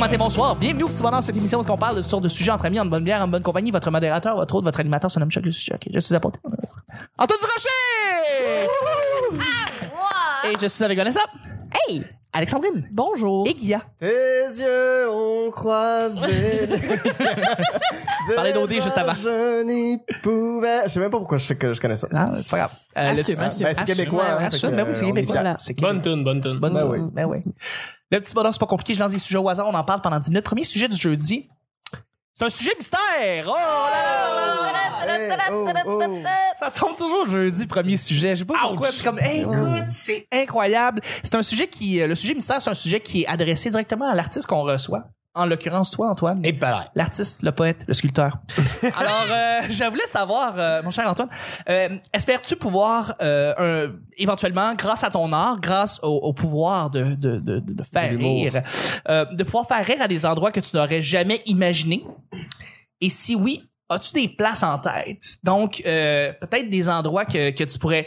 matin, bonsoir. Bienvenue au petit bonheur, cette émission où on parle de toutes sortes de sujets entre amis, en bonne bière, en bonne compagnie. Votre modérateur, votre autre, votre animateur, son nom Chuck, je suis Chuck. Je suis apporté. Antoine Durocher! Et je suis avec Vanessa. Hey! Alexandrine. Bonjour. Et Guilla. Tes yeux ont croisé. Parlais d'OD juste avant. Je n'y pouvais. Je sais même pas pourquoi je sais que je connais ça. Non, c'est pas grave. Euh, Assume, le- assume. Ben, c'est Assume, québécois. ouais, hein, assume. Ben oui, c'est québécois. Voilà. Bonne tune, bonne tune. Bonne Ben tour. oui. Ben oui. Le petit bonheur, c'est pas compliqué. Je lance des sujets au hasard. On en parle pendant 10 minutes. Premier sujet du jeudi. C'est un sujet mystère. Oh là là! Oh, oh. Ça tombe toujours le jeudi, premier sujet. Je sais pas pourquoi. C'est comme, hey, écoute, c'est incroyable. C'est un sujet qui, euh, le sujet mystère, c'est un sujet qui est adressé directement à l'artiste qu'on reçoit. En l'occurrence, toi, Antoine. Et pareil. L'artiste, le poète, le sculpteur. Alors, euh, je voulais savoir, euh, mon cher Antoine, euh, espères-tu pouvoir, euh, un- éventuellement, grâce à ton art, grâce au, au pouvoir de, de, de, de faire rire, euh, de pouvoir faire rire à des endroits que tu n'aurais jamais imaginés? Et si oui, as-tu des places en tête? Donc, euh, peut-être des endroits que, que tu pourrais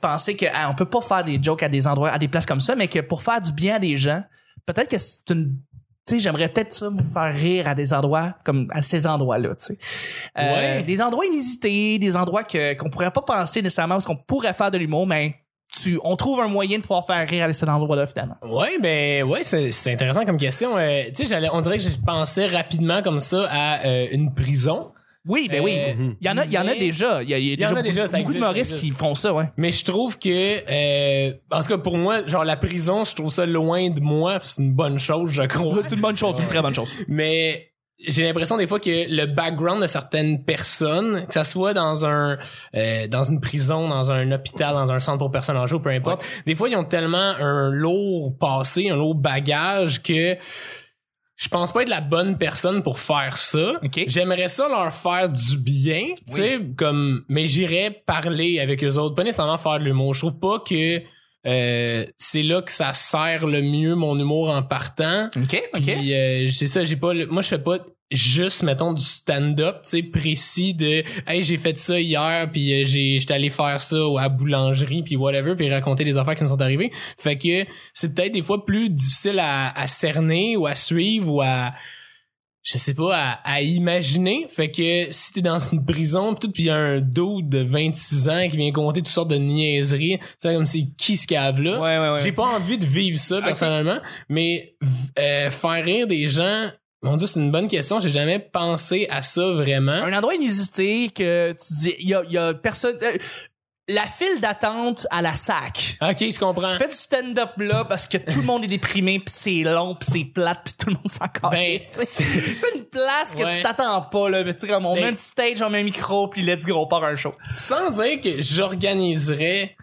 penser que ah, on peut pas faire des jokes à des endroits, à des places comme ça, mais que pour faire du bien à des gens, peut-être que c'est une tu sais, j'aimerais peut-être ça me faire rire à des endroits comme à ces endroits-là, tu sais. Euh, Ouais. Des endroits inusités, des endroits que qu'on pourrait pas penser nécessairement parce qu'on pourrait faire de l'humour, mais tu, on trouve un moyen de pouvoir faire rire à ces endroits-là finalement. Ouais, ben ouais, c'est c'est intéressant comme question. Euh, tu sais, j'allais, on dirait que je pensais rapidement comme ça à euh, une prison. Oui, ben oui. Euh, Il y en a, il y en a déjà. Il y a, il y a y en a déjà déjà, beaucoup, ça beaucoup de existe, ça humoristes existe. qui font ça, ouais. Mais je trouve que, euh, en tout cas pour moi, genre la prison, je trouve ça loin de moi. C'est une bonne chose, je crois. C'est une bonne chose, c'est une très bonne chose. Mais j'ai l'impression des fois que le background de certaines personnes, que ça soit dans un euh, dans une prison, dans un hôpital, dans un centre pour personnes âgées ou peu importe, des fois ils ont tellement un lourd passé, un lourd bagage que je pense pas être la bonne personne pour faire ça. Ok. J'aimerais ça leur faire du bien, tu sais, comme mais j'irais parler avec eux autres, pas nécessairement faire de l'humour. Je trouve pas que euh, c'est là que ça sert le mieux mon humour en partant. OK, OK. Puis euh, c'est ça, j'ai pas le- moi je fais pas juste mettons du stand-up, tu sais précis de hey, j'ai fait ça hier puis euh, j'ai j'étais allé faire ça à la boulangerie puis whatever puis raconter des affaires qui me sont arrivées. Fait que c'est peut-être des fois plus difficile à, à cerner ou à suivre ou à je sais pas, à, à imaginer. Fait que si t'es dans une prison pis tout, pis y a un dude de 26 ans qui vient compter toutes sortes de niaiseries, c'est comme c'est qui ce cave là. Ouais, ouais, ouais. J'ai pas envie de vivre ça personnellement, mais euh, faire rire des gens, mon dieu, c'est une bonne question. J'ai jamais pensé à ça vraiment. un endroit inusité que tu dis, il y a, y a personne. euh, la file d'attente à la sac. Ok, je comprends. Fais du stand-up là parce que tout le monde est déprimé pis c'est long pis c'est plate pis tout le monde s'en Ben, sais, une place que Ouais. tu t'attends pas là, mais tu comme on Ben- met un petit stage, on met un micro puis let's go, on part un show. Sans dire que j'organiserais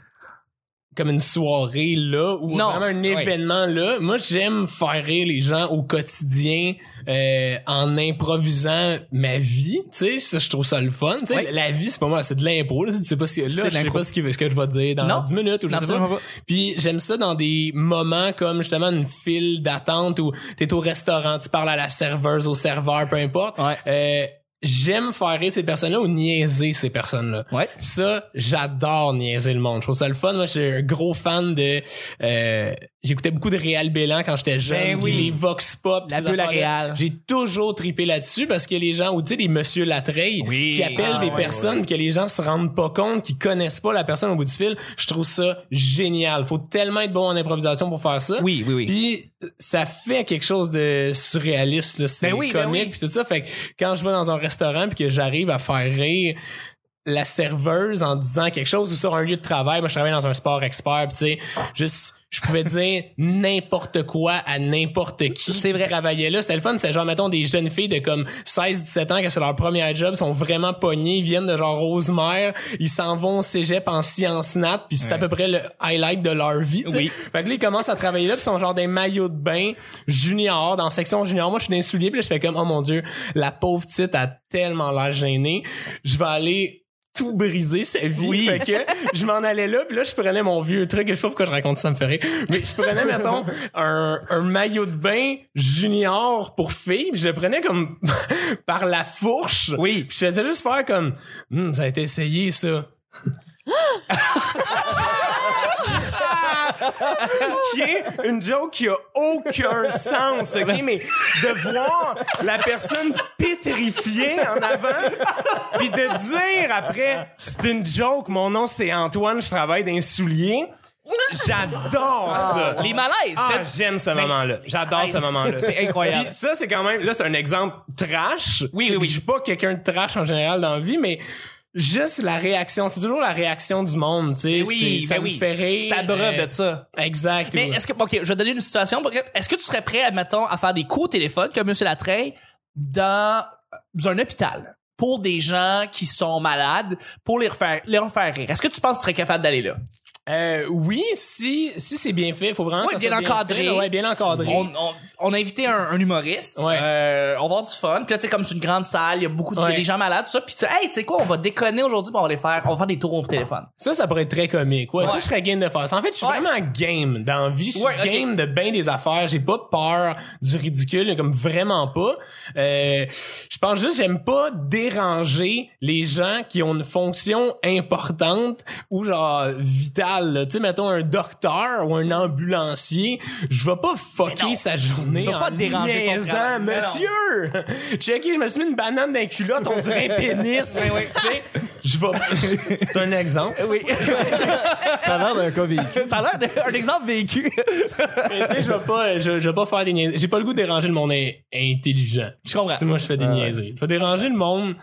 comme une soirée là ou Non, vraiment un ouais. événement là. Moi, j'aime faire rire les gens au quotidien euh, en improvisant ma vie. Tu sais, ça, je trouve ça le fun. Tu sais, Ouais. la vie, c'est pas moi, c'est de l'impro. Là, tu sais pas ce que, C'est là, je sais pas ce, qui, ce que je vais dire dans Non. 10 minutes ou je sais pas. pas. Puis j'aime ça dans des moments comme justement une file d'attente où t'es au restaurant, tu parles à la serveuse, au serveur, peu importe. Ouais. Euh, j'aime faire rire ces personnes-là ou niaiser ces personnes-là. Ouais. Ça, j'adore niaiser le monde. Je trouve ça le fun. Moi, je suis un gros fan de... Euh, J'écoutais beaucoup de Réal Bélan quand j'étais jeune. Ben oui. les Vox Pop. La bulle. Réal. J'ai toujours tripé là-dessus parce que les gens, ou tu sais, les Monsieur Latreille, Oui. qui appellent Ah, des ouais, personnes que les gens se rendent pas compte, qui connaissent pas la personne au bout du fil. Je trouve ça génial. Faut tellement être bon en improvisation pour faire ça. Oui, oui, oui. Puis ça fait quelque chose de surréaliste, là. C'est Ben oui, ben comique oui. puis tout ça. Fait que quand je vais dans un restaurant puis que j'arrive à faire rire la serveuse en disant quelque chose ou sur un lieu de travail, moi je travaille dans un sport expert, tu sais, juste je pouvais dire n'importe quoi à n'importe qui C'est qui vrai. travaillait là. C'était le fun. C'était genre, mettons, des jeunes filles de comme 16-17 ans que c'est leur premier job, sont vraiment pognés, ils viennent de genre Rosemère, ils s'en vont au cégep en sciences nat, puis c'est à peu près le highlight de leur vie, tu sais. Oui. Fait que là, ils commencent à travailler là, puis ils sont genre des maillots de bain junior, dans section junior. Moi, je suis dans les souliers, puis là, je fais comme, oh mon dieu, la pauvre petite a tellement l'air gênée. Je vais aller tout briser sa vie. Oui. Fait que je m'en allais là, puis là, je prenais mon vieux truc, je sais pas pourquoi je raconte ça, ça me ferait. Mais je prenais, mettons, un, un maillot de bain junior pour filles, puis je le prenais comme par la fourche. Oui. Puis je faisais juste faire comme, Hum, ça a été essayé, ça. qui est une joke qui a aucun sens, ok? Mais de voir la personne pétrifiée en avant, puis de dire après, c'est une joke, mon nom c'est Antoine, je travaille dans un soulier. J'adore ça. Les malaises. Ah, j'aime ce moment-là. J'adore ce moment-là. c'est incroyable. Puis ça, c'est quand même, là, c'est un exemple trash. Oui, oui, oui. Je suis pas quelqu'un de trash en général dans la vie, mais juste la réaction, c'est toujours la réaction du monde, tu sais. Ben oui, C'est- ça ben me oui. fait rire. Tu t'abreuves Euh, de ça. Exact. Mais est-ce que, ok, je vais donner une situation. Est-ce que tu serais prêt, admettons, à faire des coups au téléphone comme M. Latreille dans, dans un hôpital pour des gens qui sont malades, pour les refaire, les refaire rire? Est-ce que tu penses que tu serais capable d'aller là? Euh, oui, si, si c'est bien fait, faut vraiment Ouais, bien encadré. fait, ouais, bien encadré. On, on, on a invité un, un humoriste. Ouais. Euh, on va avoir du fun. Puis là, tu sais, comme c'est une grande salle, il y a beaucoup de y a des gens malades, tout ça. Puis tu sais, hey, tu sais quoi, on va déconner aujourd'hui, on va les faire, on va faire des tours au téléphone. Ça, ça pourrait être très comique. Ouais, ça, je serais game de faire ça. En fait, je suis vraiment game dans la vie. Je suis game de bien des affaires. J'ai pas peur du ridicule, comme vraiment pas. Euh, je pense juste, j'aime pas déranger les gens qui ont une fonction importante ou genre vitale. Tu sais, mettons un docteur ou un ambulancier. Je vais pas fucker sa journée Tu vas pas déranger son travail. Monsieur! Checké, je me suis mis une banane dans les culottes, on dirait un pénis. Tu sais, je vais... C'est un exemple. Oui. Ça a l'air d'un cas vécu. ça a l'air d'un exemple vécu. Mais tu sais, je vais pas, je, je vais pas faire des niaiseries. J'ai pas le goût de déranger le monde in- intelligent. Je comprends. Si moi je fais des niaiseries. Je vais déranger le monde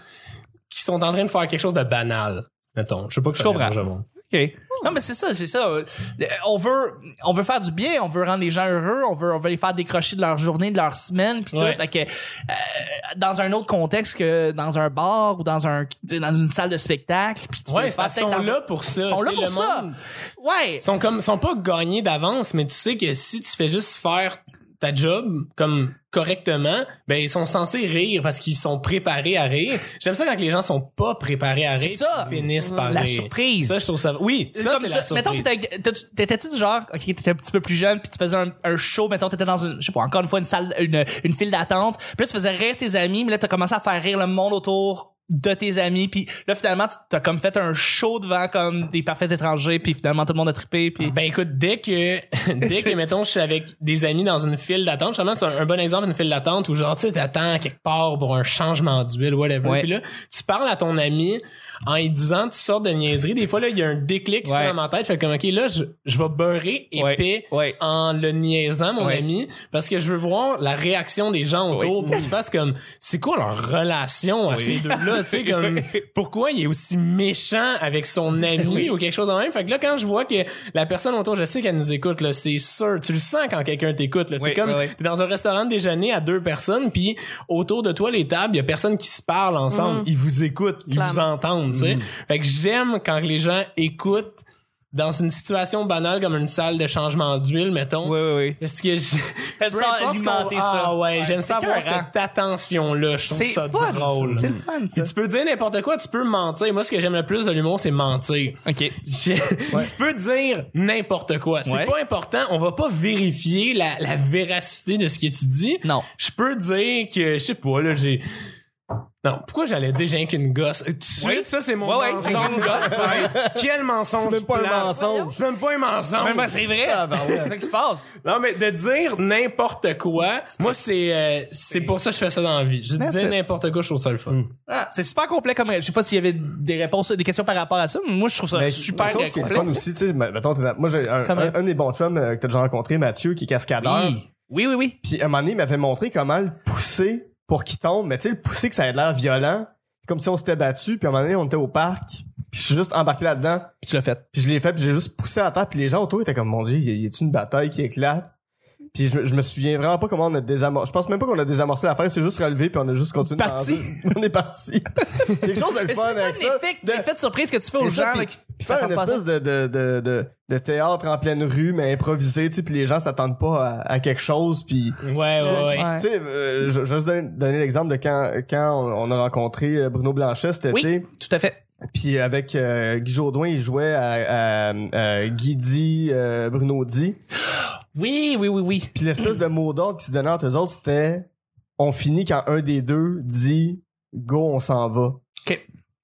qui sont en train de faire quelque chose de banal. Mettons. Je sais pas que Je comprends. dérange le monde. OK. Non, mais c'est ça, c'est ça. Euh, On veut, on veut faire du bien, on veut rendre les gens heureux, on veut, on veut les faire décrocher de leur journée, de leur semaine, puis Ouais. tout. Fait que, euh, dans un autre contexte que dans un bar ou dans un, dans une salle de spectacle, puis tu Ouais, parce sont là un- pour ça. Ils sont là pour le ça. monde- Ouais. Ils sont comme, sont pas gagnés d'avance, mais tu sais que si tu fais juste faire ta job comme correctement, ben ils sont censés rire parce qu'ils sont préparés à rire. J'aime ça quand les gens sont pas préparés à rire, C'est ça. finissent par La rire. surprise. Ça, je trouve ça. Oui, ça c'est la ça, mettons, surprise. t'étais, t'étais- t'étais-tu du genre, ok, t'étais un petit peu plus jeune, puis tu faisais un, un show, mettons, t'étais dans une, je sais pas, encore une fois, une salle, une, une file d'attente, puis là, tu faisais rire tes amis, mais là, t'as commencé à faire rire le monde autour de tes amis, puis là, finalement, tu- t'as comme fait un show devant, comme, des parfaits étrangers, puis finalement, tout le monde a trippé, puis... Ben écoute, dès que dès que mettons je suis avec des amis dans une file d'attente, justement c'est un, un bon exemple une file d'attente où genre tu sais t'attends quelque part pour un changement d'huile whatever. Ouais. Puis là tu parles à ton ami en lui disant toutes sortes de niaiseries. Des fois là il y a un déclic qui se Ouais. fait dans ma tête, je fais comme ok là je, je vais beurrer épais Ouais. Ouais. en le niaisant mon Ouais. ami parce que je veux voir la réaction des gens autour pour qu'ils fassent comme c'est quoi leur relation à ces deux là, tu sais comme pourquoi il est aussi méchant avec son ami ou quelque chose de même? Fait que là, quand je vois que la personne autour, je sais qu'elle nous écoute, là, c'est sûr. Tu le sens quand quelqu'un t'écoute, là. C'est comme, t'es dans un restaurant de déjeuner à deux personnes, puis autour de toi, les tables, il y a personne qui se parle ensemble. Ils vous écoutent, ils vous Clairement. Tu sais. Fait que j'aime quand les gens écoutent dans une situation banale comme une salle de changement d'huile, mettons. Oui, oui, oui. Parce que je... T'aimes Peu ça alimenter ça. Ah ouais, Ouais, j'aime ça avoir cette attention-là. Je trouve ça fun. drôle. C'est le fun, ça. Puis tu peux dire n'importe quoi, tu peux mentir. Moi, ce que j'aime le plus de l'humour, c'est mentir. OK. Je- Tu peux dire n'importe quoi. C'est Ouais. pas important. On va pas vérifier la, la véracité de ce que tu dis. Non. Je peux dire que, je sais pas, là, j'ai... Non, pourquoi j'allais dire j'ai qu'une gosse? Tout de suite, ça, c'est mon Ouais, ouais, mensonge. c'est une gosse, ouais. Quel mensonge C'est même pas un plate. mensonge. C'est même pas un mensonge. Mais ben, c'est vrai. Ah, ben ouais. C'est ça qui se passe? Non, mais de dire n'importe quoi, moi, c'est euh, c'est pour ça que je fais ça dans la vie. Je That's dis n'importe quoi, je trouve ça le fun. Ah, c'est super complet comme, je sais pas s'il y avait des réponses, des questions par rapport à ça, mais moi, je trouve ça Mais super complet. fun aussi, tu sais, mettons, t'es dans- moi, j'ai un, un, un de mes bons chums euh, que t'as déjà rencontré, Mathieu, qui est cascadeur. Oui. Oui, oui, oui. Puis, à un moment donné, il m'avait montré comment le pousser pour qu'il tombe. Mais tu sais, le pousser que ça ait l'air violent. Comme si on s'était battu. Puis, à un moment donné, on était au parc. Puis, je suis juste embarqué là-dedans. Puis tu l'as fait. Puis, je l'ai fait. Puis, j'ai juste poussé à terre. Puis, les gens autour étaient comme, mon Dieu, y a- y a-tu une bataille qui éclate? Puis, je, je me souviens vraiment pas comment on a désamorcé. Je pense même pas qu'on a désamorcé l'affaire. C'est juste relevé. Puis, on a juste continué de Parti. On est parti. quelque chose de le fun avec c'est ça. l'effet, l'effet de surprise que tu fais aux gens, puis- qui, Puis faire une espèce de, de, de, de, de théâtre en pleine rue, mais improvisé, tu sais, puis les gens s'attendent pas à, à quelque chose, puis... Ouais, ouais, ouais. Ouais. Tu sais, euh, je, je vais juste donner, donner l'exemple de quand, quand on, on a rencontré euh, Bruno Blanchet cet Oui, été, tout à fait. puis avec euh, Guy Jodoin, il jouait à, à, à Guidi, euh, Bruno Di, Oui, oui, oui, oui. puis l'espèce de mot d'ordre qui se donnait entre eux autres, c'était « On finit quand un des deux dit « Go, on s'en va ».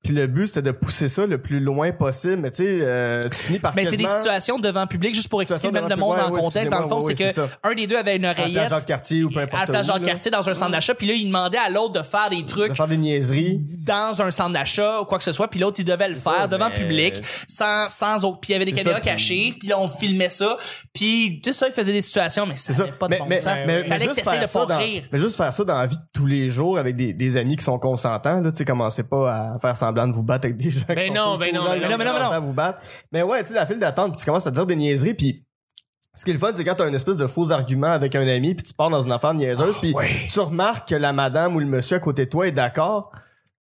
Puis le but, c'était de pousser ça le plus loin possible. Mais tu sais, euh, tu finis par Mais c'est des situations devant public, juste pour expliquer, mettre le monde ouais, ouais, contexte. Dans le fond, c'est que un des deux avait une à la oreillette place quartier ou peu à importe là, quartier dans un centre d'achat, puis là, il demandait à l'autre de faire des trucs de faire des niaiseries. dans un centre d'achat ou quoi que ce soit, puis l'autre, il devait le faire ça, devant mais- public, sans, sans autre. Puis il y avait des caméras cachées, puis là, on filmait ça. Puis, tu sais, ça, il faisait des situations, mais ça n'avait pas de mais, bon mais, sens. mais- juste faire ça dans, rire. mais juste faire ça dans la vie de tous les jours avec des, des amis qui sont consentants, là, tu sais, commencez pas à faire semblant de vous battre avec des gens Ben qui sont non, pas ben non, ben non, ben non, ben commencent non. à vous battre. Mais ouais, tu sais, la file d'attente, puis tu commences à te dire des niaiseries, puis ce qui est le fun, c'est quand t'as une espèce de faux argument avec un ami, puis tu pars dans une affaire niaiseuse, puis tu remarques que la madame ou le monsieur à côté de toi est d'accord,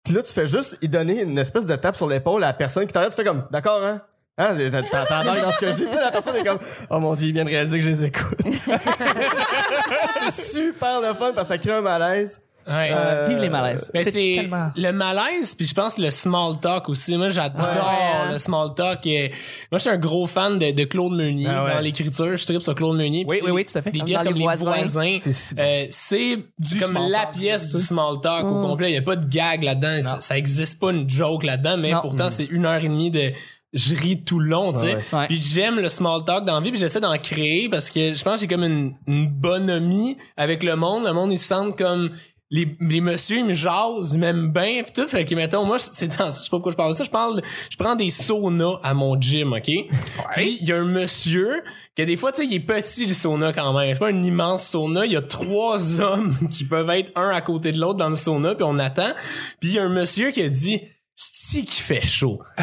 puis là, tu fais juste y donner une espèce de tape sur l'épaule à la personne qui t'arrête, tu fais comme, d'accord, hein? Hein, t'embarques dans ce que j'ai. Puis la personne est comme, oh mon dieu, il vient de réaliser que je les écoute. c'est super le fun parce que ça crée un malaise. Ouais. Euh, Vive les malaises. Ben, c'est tellement... le malaise puis je pense le small talk aussi moi j'adore Ouais. le small talk et moi je suis un gros fan de, de Claude Meunier Ah ouais. dans l'écriture je tripe sur Claude Meunier Oui, oui, oui, tout à fait. des pièces comme Les Voisins. voisins C'est euh, Du comme small la talk, pièce du small talk au Mm. complet il y a pas de gag là-dedans ça, ça existe pas une joke là-dedans mais Non. pourtant c'est une heure et demie de je ris tout le long, tu sais. Ouais, ouais. Puis j'aime le small talk dans la vie, puis j'essaie d'en créer parce que je pense que j'ai comme une, une bonhomie avec le monde. Le monde, ils se sentent comme les, les messieurs, ils me jasent, ils m'aiment bien, puis tout. Fait que, mettons, moi, c'est dans, je sais pas pourquoi je parle de ça, je parle, je prends des saunas à mon gym, OK? Puis il y a un monsieur que des fois, tu sais, il est petit, le sauna, quand même. C'est pas un immense sauna. Il y a trois hommes qui peuvent être un à côté de l'autre dans le sauna, puis on attend. Puis il y a un monsieur qui a dit, c'est qui fait chaud.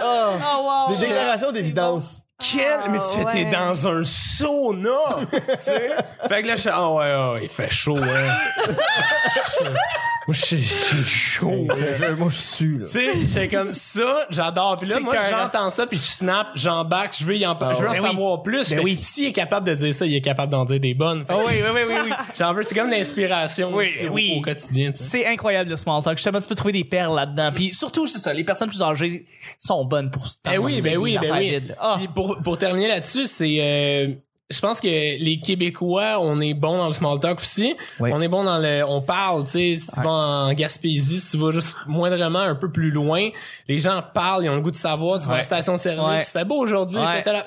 Oh, Des déclarations d'évidence. Quel, mais tu t'es ouais. dans un sauna, tu sais. Fait que là, je ah ouais, ouais, il fait chaud, hein. Moi, j'ai chaud. Je- Moi, je suis, là. Tu sais, c'est comme ça, j'adore. Puis là, moi, j'entends ça, puis je snap, j'embarque, je veux, y en, je veux en Ben oui. savoir plus. Ben oui. S'il est capable de dire ça, il est capable d'en dire des bonnes. Ah que oui, oui, oui, oui, oui. J'en veux, c'est comme l'inspiration Oui, aussi au- oui. au, quotidien. tu sais. C'est incroyable le small talk. Justement, tu peux trouver des perles là-dedans. Puis surtout, c'est ça, les personnes plus âgées sont bonnes pour Ben oui, ben oui, ben oui. Ah. Pour, pour terminer là-dessus, c'est euh, je pense que les Québécois, on est bon dans le small talk aussi. Oui. On est bon dans le on parle, tu sais, si tu vas en Gaspésie, si tu vas juste moindrement un peu plus loin, les gens parlent, ils ont le goût de savoir, tu vas à la station de service, Ouais. il fait beau aujourd'hui,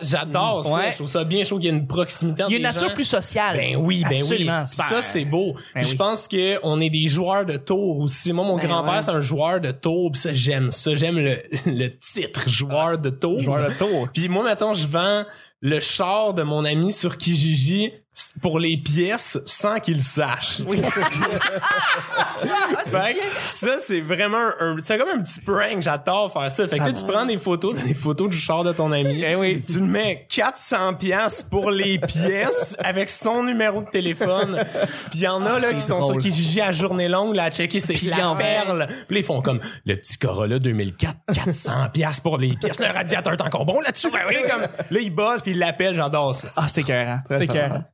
j'adore ça, Ouais. je trouve ça bien chaud qu'il y ait une proximité entre Il y a une nature gens. plus sociale. Ben oui, ben Absolument. oui. Ça, c'est beau. Ben je oui. pense que on est des joueurs de tour aussi. Moi, mon Ben grand-père, c'est un joueur de tour. Ça, j'aime ça. J'aime le, le titre, joueur de tour. Joueur de tour. Puis moi, mettons, je vends le char de mon ami sur Kijiji pour les pièces sans qu'il le sache. Oui. Ah, Fait ça, c'est vraiment un, c'est comme un petit prank. J'adore faire ça. Fait que tu prends des photos, des photos du char de ton ami. Ben oui. Tu le mets 400 pièces pour les pièces avec son numéro de téléphone. Puis il y en a, là, c'est qui sont drôle. sur Kijiji à journée longue, là, à checker c'est Puis la perle. Puis là, ils font comme, le petit Corolla 2004, 400 pièces pour les pièces. Le radiateur est encore bon là-dessus. Tu sais, comme, là, il bosse puis il l'appelle. J'adore ça. Ah, c'était écœurant. C'était.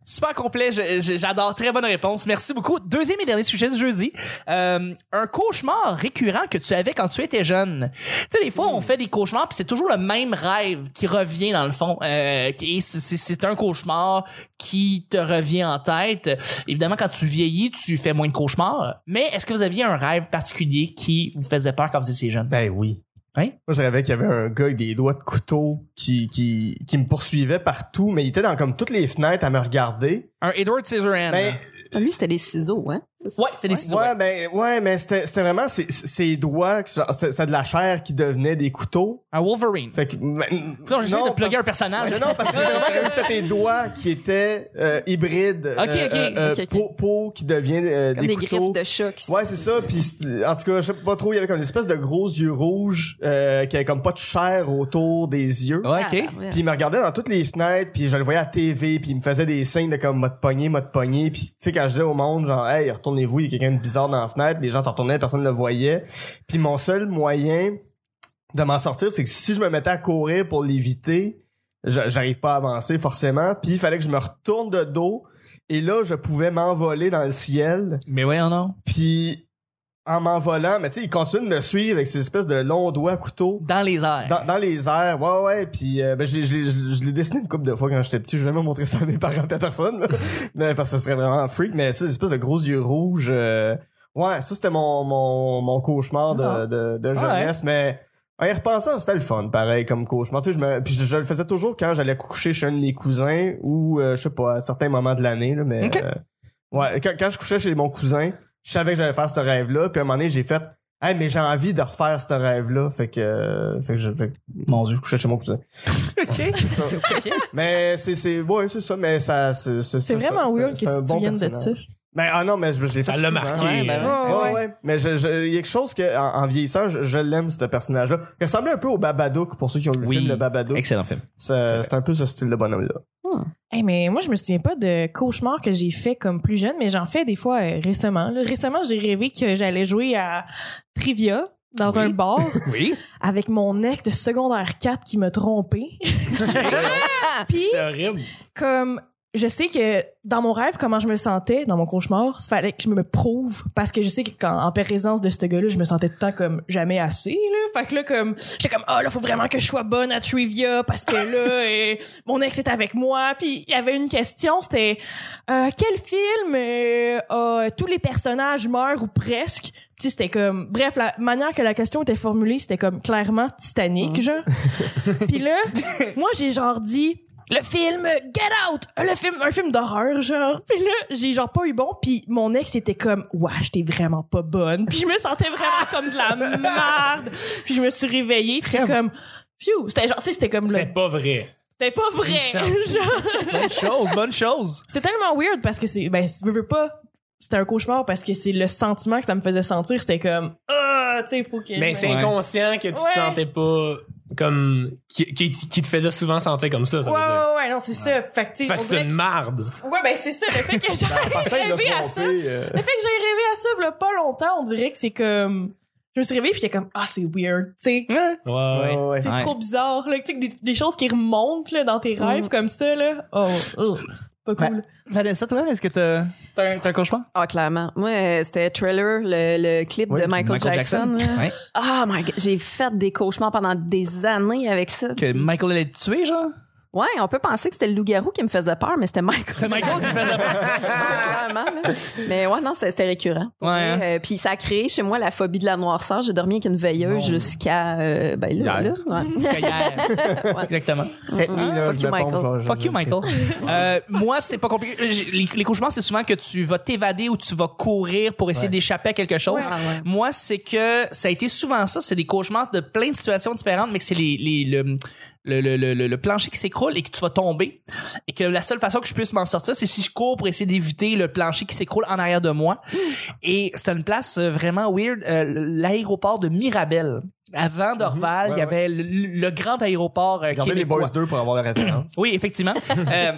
Super complet. J'adore. Très bonne réponse. Merci beaucoup. Deuxième et dernier sujet du jeudi. Euh, un cauchemar récurrent que tu avais quand tu étais jeune. Tu sais, des fois, on fait des cauchemars puis c'est toujours le même rêve qui revient dans le fond. Euh, c'est un cauchemar qui te revient en tête. Évidemment, quand tu vieillis, tu fais moins de cauchemars. Mais est-ce que vous aviez un rêve particulier qui vous faisait peur quand vous étiez jeune? Ben oui. Hein? Moi, je rêvais qu'il y avait un gars avec des doigts de couteau qui, qui, qui me poursuivait partout, mais il était dans comme toutes les fenêtres à me regarder. Un Edward Scissorhands. Ben, Lui, c'était des ciseaux, hein? ouais, c'était des ciseaux. ouais, ben, ouais, mais c'était c'était vraiment ses, ses doigts, c'était c'était de la chair qui devenait des couteaux. Un Wolverine. Fait que, ben, Non, j'essaie de plugger un personnage. Ouais, non, parce que c'est vraiment comme si c'était tes doigts qui étaient euh, hybrides. Ok, euh, ok, euh, ok, ok. Peau, peau qui devient euh, Comme des, des, couteaux. griffes de chat qui Ouais, c'est ça. Puis en tout cas, je sais pas trop, il y avait comme une espèce de gros yeux rouges euh, qui avait comme pas de chair autour des yeux. Ouais, Ah, ok. ouais. Puis il me regardait dans toutes les fenêtres, puis je le voyais à TV, puis il me faisait des signes de comme mode pogné, mode pogné, puis tu sais quand je disais au monde genre hey, retournez-vous, il y a quelqu'un de bizarre dans la fenêtre, les gens se retournaient, personne ne le voyait. Puis mon seul moyen de m'en sortir, c'est que si je me mettais à courir pour l'éviter, j'arrive pas à avancer forcément, puis il fallait que je me retourne de dos et là je pouvais m'envoler dans le ciel, Mais ouais, non. puis en m'envolant, mais tu sais, il continue de me suivre avec ces espèces de longs doigts couteaux Dans les airs. dans, dans les airs, ouais, ouais, puis euh, ben, je, l'ai- je, l'ai- je l'ai dessiné une couple de fois quand j'étais petit, j'ai jamais montré ça à mes parents, à personne, là. mais, parce que ce serait vraiment freak, mais des espèces de gros yeux rouges, euh, Ouais, ça c'était mon, mon, mon cauchemar de, Ah. de, de jeunesse, mais en y repensant, c'était le fun, pareil, comme cauchemar. Tu sais, je me, puis je, je le faisais toujours quand j'allais coucher chez un de mes cousins ou, euh, je sais pas, à certains moments de l'année, là, mais... Ok. euh, ouais, quand, quand je couchais chez mon cousin, je savais que j'allais faire ce rêve-là, puis à un moment donné, j'ai fait... Hey, mais j'ai envie de refaire ce rêve-là, fait que, euh, fait que je, fait que, mon dieu, je couchais chez mon cousin. OK. Mais c'est, c'est, ouais, c'est ça, mais ça, c'est, c'est, C'est ça, vraiment c'est un- weird que c'est tu bon souviennes de ça. Mais ah non, mais je, je l'ai fait. Ça l'a souvent. marqué. Ouais, ben euh, ouais. Ouais, ouais. ouais. Mais je- je- il y a quelque chose que, en, en vieillissant, je, je l'aime, ce personnage-là. Il ressemblait un peu au Babadook, pour ceux qui ont vu le film, le Babadook. Excellent film. C'est un peu ce style de bonhomme-là. Hey, mais moi, je me souviens pas de cauchemars que j'ai fait comme plus jeune, mais j'en fais des fois euh, récemment. là. Récemment, j'ai rêvé que j'allais jouer à Trivia dans Oui. un bar Oui. avec mon ex de secondaire 4 qui m'a trompé. Puis, C'est horrible. comme je sais que dans mon rêve, comment je me sentais dans mon cauchemar, il fallait que je me prouve parce que je sais que quand en présence de ce gars-là, je me sentais tout le temps comme jamais assez là. Fait que là comme j'étais comme oh là faut vraiment que je sois bonne à trivia parce que là euh, mon ex est avec moi. Puis il y avait une question, c'était euh, quel film euh, a tous les personnages meurent ou presque? Tu sais, c'était comme bref la manière que la question était formulée, c'était comme clairement Titanic genre. Puis là, moi j'ai genre dit le film Get Out, le film un film d'horreur genre. Puis là, j'ai genre pas eu bon puis mon ex était comme wesh, t'es vraiment pas bonne. Puis je me sentais vraiment comme de la merde. Puis je me suis réveillée, puis j'étais comme Phew, c'était genre tu sais c'était comme C'était le- pas vrai. c'était pas vrai. Genre, Bonne chose, bonne chose. c'était tellement weird parce que c'est ben si veux, veux pas c'était un cauchemar parce que c'est le sentiment que ça me faisait sentir, c'était comme ah, tu sais, faut que Mais c'est Ouais. inconscient que tu te Ouais. sentais pas comme qui, qui, qui te faisait souvent sentir comme ça, ça Ouais, veut dire. ouais, ouais, non, c'est ça. Fait que, Fait c'est une marde. que- Ouais, ben, c'est ça. Le fait que j'ai de rêvé à ça. euh, Le fait que j'ai rêvé à ça, là, pas longtemps, on dirait que c'est comme. Je me suis réveillée, puis j'étais comme, ah, c'est weird, tu sais. Ouais, ouais. ouais, ouais. C'est Ouais. trop bizarre, là. Tu sais, que des, des choses qui remontent, là, dans tes rêves, comme ça, là. Oh, oh, pas Ben, cool. Vanessa, toi, est-ce que t'as t'as un, cauchemar? Ah, clairement. Moi, euh, c'était Thriller, le, le clip Oui, de Michael, Jackson. là. Ouais. Ah, my God. J'ai fait des cauchemars pendant des années avec ça. Que Puis- Michael allait te tuer, genre? Ouais, on peut penser que c'était le loup-garou qui me faisait peur, mais c'était Michael. C'est Michael qui faisait peur. Clairement, là. Mais ouais, non, c'était c'était récurrent. Ouais, hein. Euh, puis ça a créé chez moi la phobie de la noirceur. J'ai dormi avec une veilleuse jusqu'à euh, ben là, Hier. là. Hier. Exactement. Cette nuit, là, Fuck je you, me pompe, Michael. je Fuck you, Michael. Euh, moi, c'est pas compliqué. J'ai- Les, les cauchemars, c'est souvent que tu vas t'évader ou tu vas courir pour essayer d'échapper à quelque chose. Ouais. Ah ouais. Moi, c'est que ça a été souvent ça. C'est des cauchemars de plein de situations différentes, mais que c'est les, les, le, le, le, le, le- plancher qui s'écroule et que tu vas tomber. Et que la seule façon que je puisse m'en sortir, c'est si je cours pour essayer d'éviter le plancher qui s'écroule en arrière de moi. Et c'est une place euh, vraiment weird. Euh, l'aéroport de Mirabel. Avant Dorval, Ouais, il y avait le, le grand aéroport euh, Regardez les. Boys 2 pour avoir la référence. Oui, effectivement. Euh,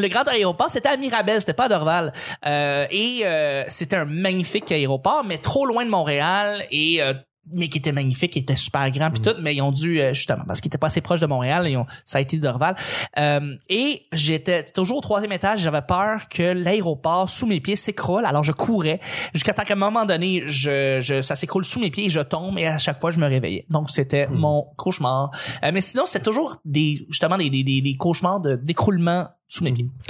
le grand aéroport, c'était à Mirabel, c'était pas à Dorval. Euh, et euh, c'était un magnifique aéroport, mais trop loin de Montréal et euh, mais qui était magnifique, qui était super grand puis tout, mais ils ont dû euh, justement parce qu'ils étaient pas assez proches de Montréal, ils ont, ça a été Dorval. Euh, et j'étais toujours au troisième étage, j'avais peur que l'aéroport sous mes pieds s'écroule, alors je courais jusqu'à temps qu'à un moment donné, je, je ça s'écroule sous mes pieds et je tombe et à chaque fois je me réveillais. Donc c'était mon cauchemar. Euh, mais sinon c'est toujours des justement des, des, des, des cauchemars de d'écroulement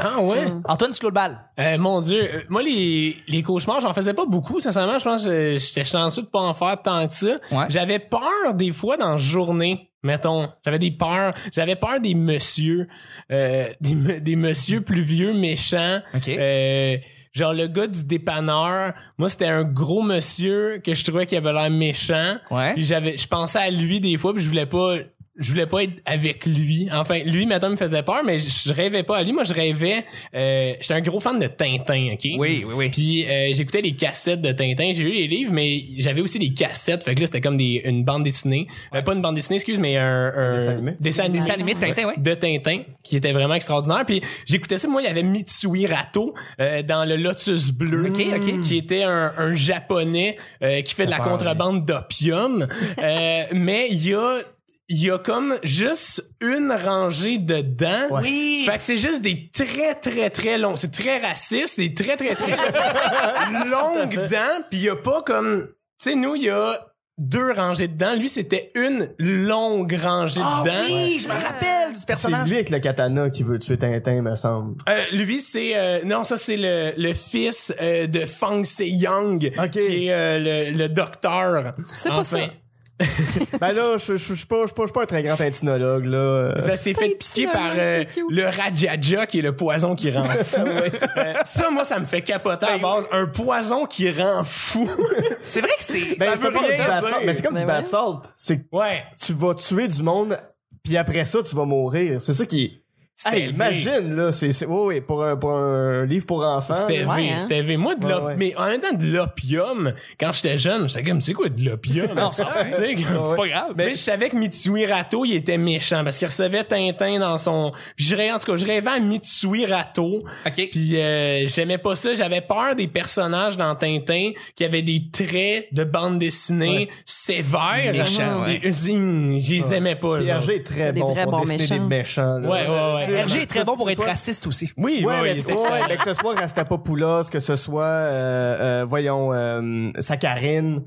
Ah ouais? Antoine tu clôt le bal. Euh, mon dieu, Euh, moi les, les cauchemars, j'en faisais pas beaucoup, sincèrement, je pense que j'étais chanceux de pas en faire tant que ça. Ouais. J'avais peur des fois dans la journée, mettons, j'avais des peurs, j'avais peur des messieurs, euh, des, des messieurs plus vieux méchants. OK. Euh, genre le gars du dépanneur, moi c'était un gros monsieur que je trouvais qu'il avait l'air méchant. Ouais. Puis j'avais je pensais à lui des fois puis je voulais pas je voulais pas être avec lui. Enfin, lui, maintenant, me faisait peur, mais je, je rêvais pas à lui. Moi, je rêvais... Euh, J'étais un gros fan de Tintin, OK? Oui, oui, oui. Puis euh, j'écoutais les cassettes de Tintin. J'ai lu les livres, mais j'avais aussi les cassettes. Fait que là, c'était comme des, une bande dessinée. Euh, pas une bande dessinée, excuse, mais un... un Dessin animé. dessin animé. De Tintin, ouais. De Tintin, qui était vraiment extraordinaire. Puis j'écoutais ça. Moi, il y avait Mitsui Rato euh, dans le Lotus Bleu, Ok, ok. qui était un, un japonais euh, qui fait de la contrebande d'opium. Euh, mais il y a il y a comme juste une rangée de dents. Oui. Fait que c'est juste des très, très, très longs. C'est très raciste, des très, très, très longues dents. Puis il y a pas comme... Tu sais, nous, il y a deux rangées dedans. Lui, c'était une longue rangée Ah dedans. oui, je me rappelle du C'est personnage. lui avec le katana qui veut tuer Tintin, me semble. Euh, lui, c'est euh, non, ça c'est le, le fils euh, de Fang Se-young, Ok. qui est euh, le, le docteur. C'est pas ça. Ben là, je je- je suis pas, pas, pas un très grand tintinologue, là. Ça s'est fait piquer par euh, c'est le Rajaja, qui est le poison qui rend fou. Euh, ça, moi, ça me fait capoter à la base. Un poison qui rend fou. C'est vrai que c'est. Ben, ça c'est salt, mais c'est comme Ben du bad salt. C'est que ouais. tu vas tuer du monde, puis après ça, tu vas mourir. C'est ça qui Hey, imagine, là, c'est, c'est, ouais, ouais, pour un, pour un livre pour enfants. C'était. Ouais, V, hein? c'était V. Moi, de Ouais, l'op- ouais. mais en même temps, de l'opium, quand j'étais jeune, j'étais comme, tu sais quoi, de l'opium? Non, C'est pas grave. Mais je savais que Mitsui Rato, il était méchant parce qu'il recevait Tintin dans son. Puis je rêvais, en tout cas, je rêvais à Mitsui Rato. OK. Puis euh, j'aimais pas ça. J'avais peur des personnages dans Tintin qui avaient des traits de bande dessinée sévères. Méchants, ouais. Et, zing, je les aimais pas. RG est très bon pour dessiner des méchants. là. Ouais, ouais, ouais. RG est très bon pour être soit- raciste aussi. Oui, Ouais, ouais, mais, il était ouais, excellent. mais que ce soit Rastapopoulos, que ce soit, euh, euh, voyons, euh, Saccharine,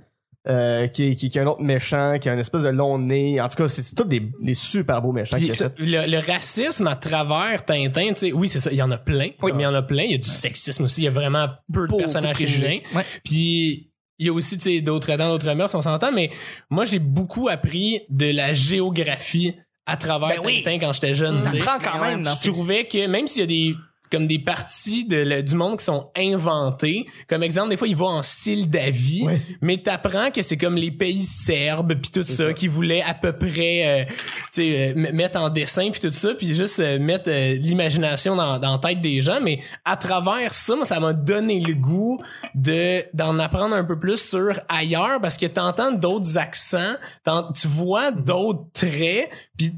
euh, qui, qui, qui est un autre méchant, qui a une espèce de long nez. En tout cas, c'est tous des, des super beaux méchants Puis, le, le racisme à travers Tintin, tu sais, oui, c'est ça, il y en a plein. Comme il y en a plein, il y a du sexisme aussi, il y a vraiment peu de personnages féminins. Ouais. Puis il y a aussi, tu sais, d'autres dans d'autres mœurs, on s'entend, mais moi, j'ai beaucoup appris de la géographie à travers Ben oui. Tintin quand j'étais jeune, tu sais. T'apprends quand même Je trouvais que même s'il y a des comme des parties de, le- du monde qui sont inventées. Comme exemple, des fois, il va en style d'avis, Ouais. mais t'apprends que c'est comme les pays serbes puis tout ça, qui voulaient à peu près, euh, tu sais, euh, mettre en dessin puis tout ça, puis juste euh, mettre euh, l'imagination dans, dans la tête des gens. Mais à travers ça, moi, ça m'a donné le goût de d'en apprendre un peu plus sur ailleurs parce que t'entends d'autres accents, tu vois d'autres traits, puis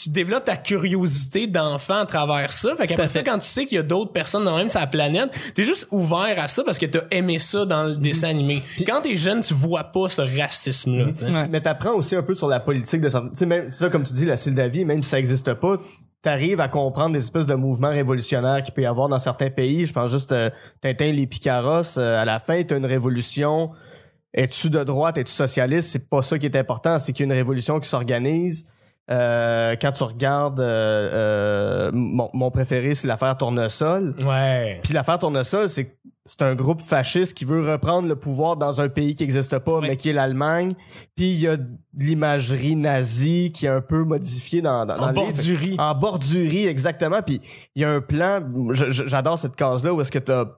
tu développes ta curiosité d'enfant à travers ça. Fait qu'après ça, quand tu sais qu'il y a d'autres personnes dans même la planète, t'es juste ouvert à ça parce que t'as aimé ça dans le dessin animé. Puis quand t'es jeune, tu vois pas ce racisme-là. tu sais. Ouais. Mais t'apprends aussi un peu sur la politique de certains- Tu sais, même, ça, comme tu dis, la Sildavie, même si ça existe pas, t'arrives à comprendre des espèces de mouvements révolutionnaires qu'il peut y avoir dans certains pays. Je pense juste, euh, Tintin, les Picaros, euh, à la fin, t'as une révolution. Es-tu de droite, es-tu socialiste? C'est pas ça qui est important. C'est qu'il y a une révolution qui s'organise. Euh, quand tu regardes, euh, euh, mon, mon préféré, c'est l'affaire Tournesol. Ouais. Puis l'affaire Tournesol, c'est c'est un groupe fasciste qui veut reprendre le pouvoir dans un pays qui n'existe pas, mais qui est l'Allemagne. Puis il y a de l'imagerie nazie qui est un peu modifiée dans, dans, dans En bordurie. En bordurie, exactement. Puis il y a un plan, j'adore cette case-là où est-ce que t'as t'as-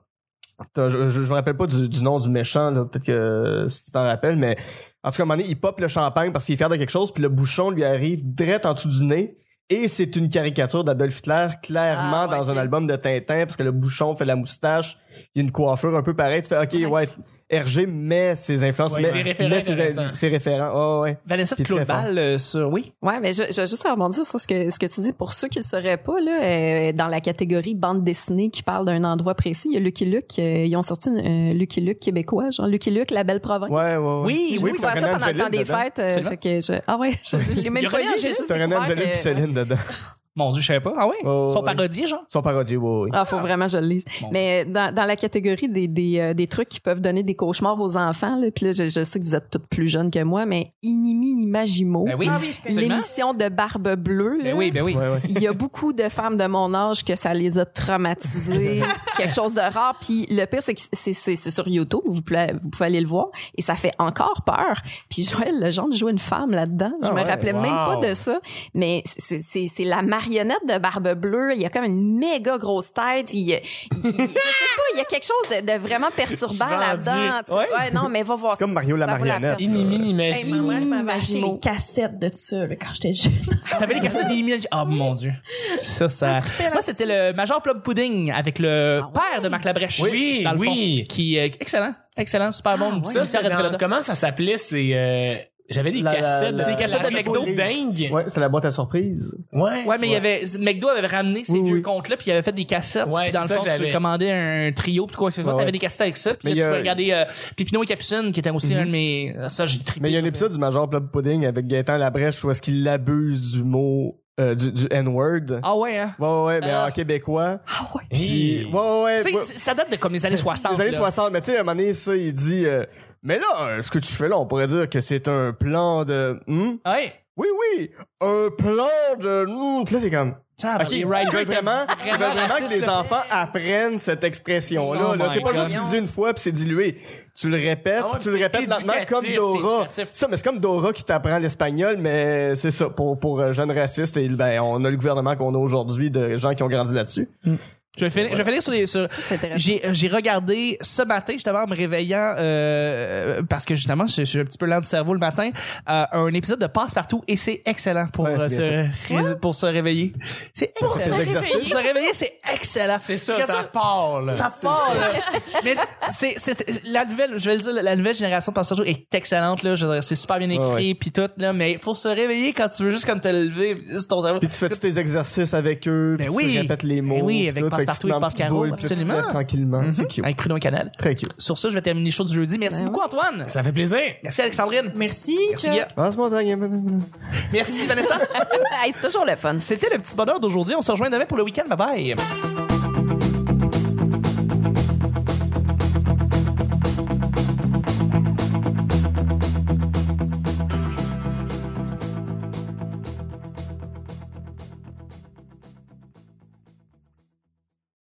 je, me rappelle pas du, du nom du méchant, là, peut-être que si tu t'en rappelles, mais en tout cas, à un moment donné, il pop le champagne parce qu'il est fier de quelque chose, puis le bouchon lui arrive direct en dessous du nez. Et c'est une caricature d'Adolf Hitler, clairement Ah, ouais, dans un album de Tintin, parce que le bouchon fait la moustache, il y a une coiffure un peu pareille. Tu fais, OK, Nice. ouais, RG met ses influences, Ouais, met, référents met ses, ses référents. Oh, ouais. Vanessa de Ball euh, sur oui. Ouais, mais je, je veux juste rebondir sur ce que, ce que tu dis. Pour ceux qui ne le sauraient pas, là, euh, dans la catégorie bande dessinée qui parle d'un endroit précis, il y a Lucky Luke. euh, ils ont sorti une, euh, Lucky Luke québécois, genre Lucky Luke, la belle province. Ouais, ouais, ouais. Oui, oui, oui, ça pendant le temps des fêtes. euh, fait que je, ah ouais, je, je l'ai même pas lu, j'ai juste T'as René découvert Angélil que- puis Céline dedans. Mon dieu, je savais pas. Ah oui? Oh, Son ouais. parodié, genre? Sont parodiés, oui, oui. Ah, faut vraiment que je le lise. Bon. Mais dans, dans la catégorie des, des, euh, des trucs qui peuvent donner des cauchemars aux enfants, là, puis là, je, je sais que vous êtes toutes plus jeunes que moi, mais Inimi Nimagimo, Ben oui. Ah oui, l'émission de Barbe Bleue, là, Ben oui, ben oui. Il y a beaucoup de femmes de mon âge que ça les a traumatisées, quelque chose de rare. Puis le pire, c'est que c'est, c'est, c'est sur YouTube, vous pouvez, vous pouvez aller le voir, et ça fait encore peur. Puis Joël Legendre joue une femme là-dedans. Je Ah me ouais, rappelais wow. même pas de ça, mais c'est, c'est, c'est la marionnette de Barbe Bleue. Il y a comme une méga grosse tête. Puis, il, il- je sais pas, il y a quelque chose de, de vraiment perturbant là-dedans. Ouais. ouais, non, mais va voir C'est comme Mario la marionnette. peine. Inimini Hey, imagine. ma mère Inimi m'avait acheté Imagimo. les cassettes de ça là, quand j'étais jeune. T'avais les cassettes d'Emile. Oh mon dieu. Ça, ça. Moi, c'était le Major Plum Pudding avec le père de Marc Labrèche. Oui, dans le fond, oui. Qui, euh, excellent. Excellent, super bon. ouais. Ça, Ça, c'est dans- comment ça s'appelait? C'est, euh, j'avais des La- cassettes. la- c'est les cassettes de McDo. dingue. Ouais, c'est la boîte à surprise. Ouais. Ouais, mais il y avait, McDo avait ramené ces Oui, vieux oui. comptes-là, puis il avait fait des cassettes. Ouais, puis dans le fond, tu j'avais. commandais un trio, puis quoi que ce soit. Ouais, T'avais des cassettes avec ça, puis Mais là, il y tu a- peux regarder euh, Pipino et Capucine, qui était aussi un de mes. Ça, j'ai trippé. Mais il y a un épisode du Major Plum Pudding avec Gaëtan Labrèche où est-ce qu'il abuse du mot, euh, du, du N-word. Ah ouais, hein? Ouais, ouais, ouais, mais Euh. en québécois. Ah ouais. Puis, ouais, ouais, ouais. Ça date de comme les années 60. Les années là. 60, mais tu sais, à un moment donné, ça, il dit, euh, Mais là, euh, ce que tu fais là, on pourrait dire que c'est un plan de. hmm? Ouais. Oui, oui, un plan de. hmm? Puis là, t'es comme. Ah, Ok, veulent étaient vraiment, ils veulent vraiment que les enfants apprennent cette expression-là. Oh là. c'est pas God. juste tu le dis une fois puis c'est dilué. Tu le répètes, puis tu le répètes lentement comme c'est Dora. Ça, mais c'est comme Dora qui t'apprend l'espagnol, mais c'est ça pour pour euh, jeunes racistes et ben on a le gouvernement qu'on a aujourd'hui de gens qui ont grandi là-dessus. Je vais finir, je vais finir sur les. Sur, intéressant. j'ai, j'ai regardé ce matin, justement, en me réveillant, euh, parce que justement, je, je suis un petit peu lent du cerveau le matin, euh, un épisode de Passe-Partout et c'est excellent pour, Ouais, euh, c'est se, ré- pour se réveiller. C'est Pour excellent. ses exercices. Pour se réveiller, c'est excellent. C'est ça, Quand ça part, là. Ça part, là. Mais c'est, c'est, la nouvelle, je vais le dire, la nouvelle génération de Passe-Partout est excellente, là. Je veux dire, c'est super bien écrit, Ouais, puis tout, là. Mais pour se réveiller quand tu veux juste comme te lever, c'est ton cerveau. Puis tu fais tous tes exercices avec eux, puis Ben tu oui. répètes les mots. Ben oui, puis avec puis là, tu te absolument. tranquillement. C'est cute. Avec Canal. Très cute. Sur ça, je vais terminer le show du jeudi. Merci Ben beaucoup, Antoine. Ça fait plaisir. Merci, Alexandrine. Merci. Merci. Merci, Vanessa. Hey, c'est toujours le fun. C'était le petit bonheur d'aujourd'hui. On se rejoint demain pour le week-end. Bye bye.